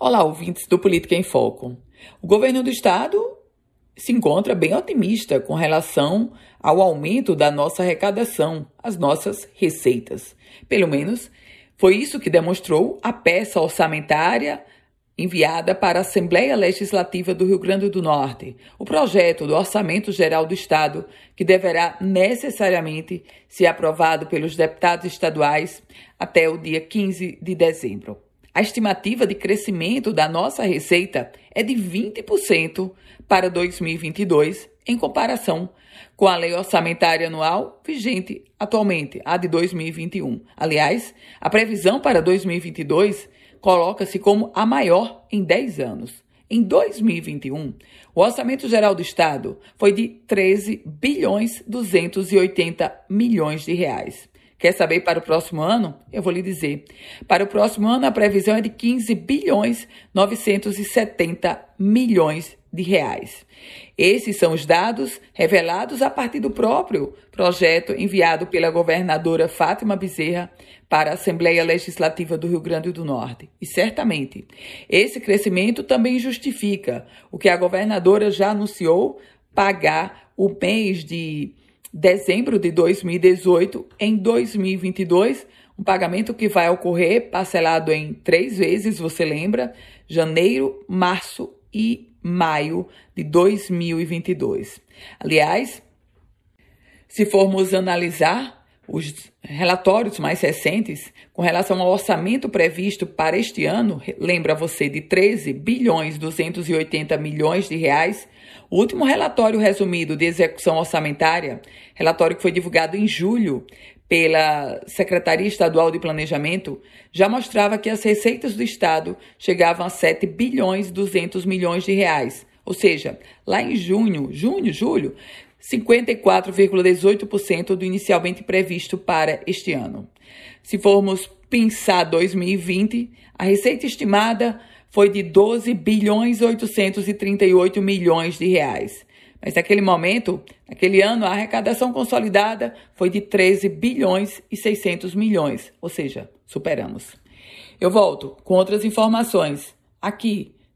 Olá, ouvintes do Política em Foco. O governo do estado se encontra bem otimista com relação ao aumento da nossa arrecadação, as nossas receitas. Pelo menos foi isso que demonstrou a peça orçamentária enviada para a Assembleia Legislativa do Rio Grande do Norte, o projeto do Orçamento Geral do Estado, que deverá necessariamente ser aprovado pelos deputados estaduais até o dia 15 de dezembro. A estimativa de crescimento da nossa receita é de 20% para 2022, em comparação com a lei orçamentária anual vigente atualmente, a de 2021. Aliás, a previsão para 2022 coloca-se como a maior em 10 anos. Em 2021, o orçamento geral do estado foi de 13 bilhões 280 milhões de reais. Quer saber para o próximo ano? Eu vou lhe dizer. Para o próximo ano, a previsão é de 15 bilhões 970 milhões de reais. Esses são os dados revelados a partir do próprio projeto enviado pela governadora Fátima Bezerra para a Assembleia Legislativa do Rio Grande do Norte. E certamente, esse crescimento também justifica o que a governadora já anunciou pagar o mês de dezembro de 2018 em 2022, um pagamento que vai ocorrer parcelado em três vezes, você lembra? Janeiro, março e maio de 2022. Aliás, se formos analisar os relatórios mais recentes com relação ao orçamento previsto para este ano, lembra você de 13 bilhões 280 milhões de reais, o último relatório resumido de execução orçamentária, relatório que foi divulgado em julho pela Secretaria Estadual de Planejamento, já mostrava que as receitas do Estado chegavam a 7 bilhões 200 milhões de reais. Ou seja, lá em junho, junho, julho, 54,18% do inicialmente previsto para este ano. Se formos pensar 2020, a receita estimada foi de 12 bilhões 838 milhões de reais. Mas naquele momento, naquele ano, a arrecadação consolidada foi de 13 bilhões e 600 milhões, ou seja, superamos. Eu volto com outras informações aqui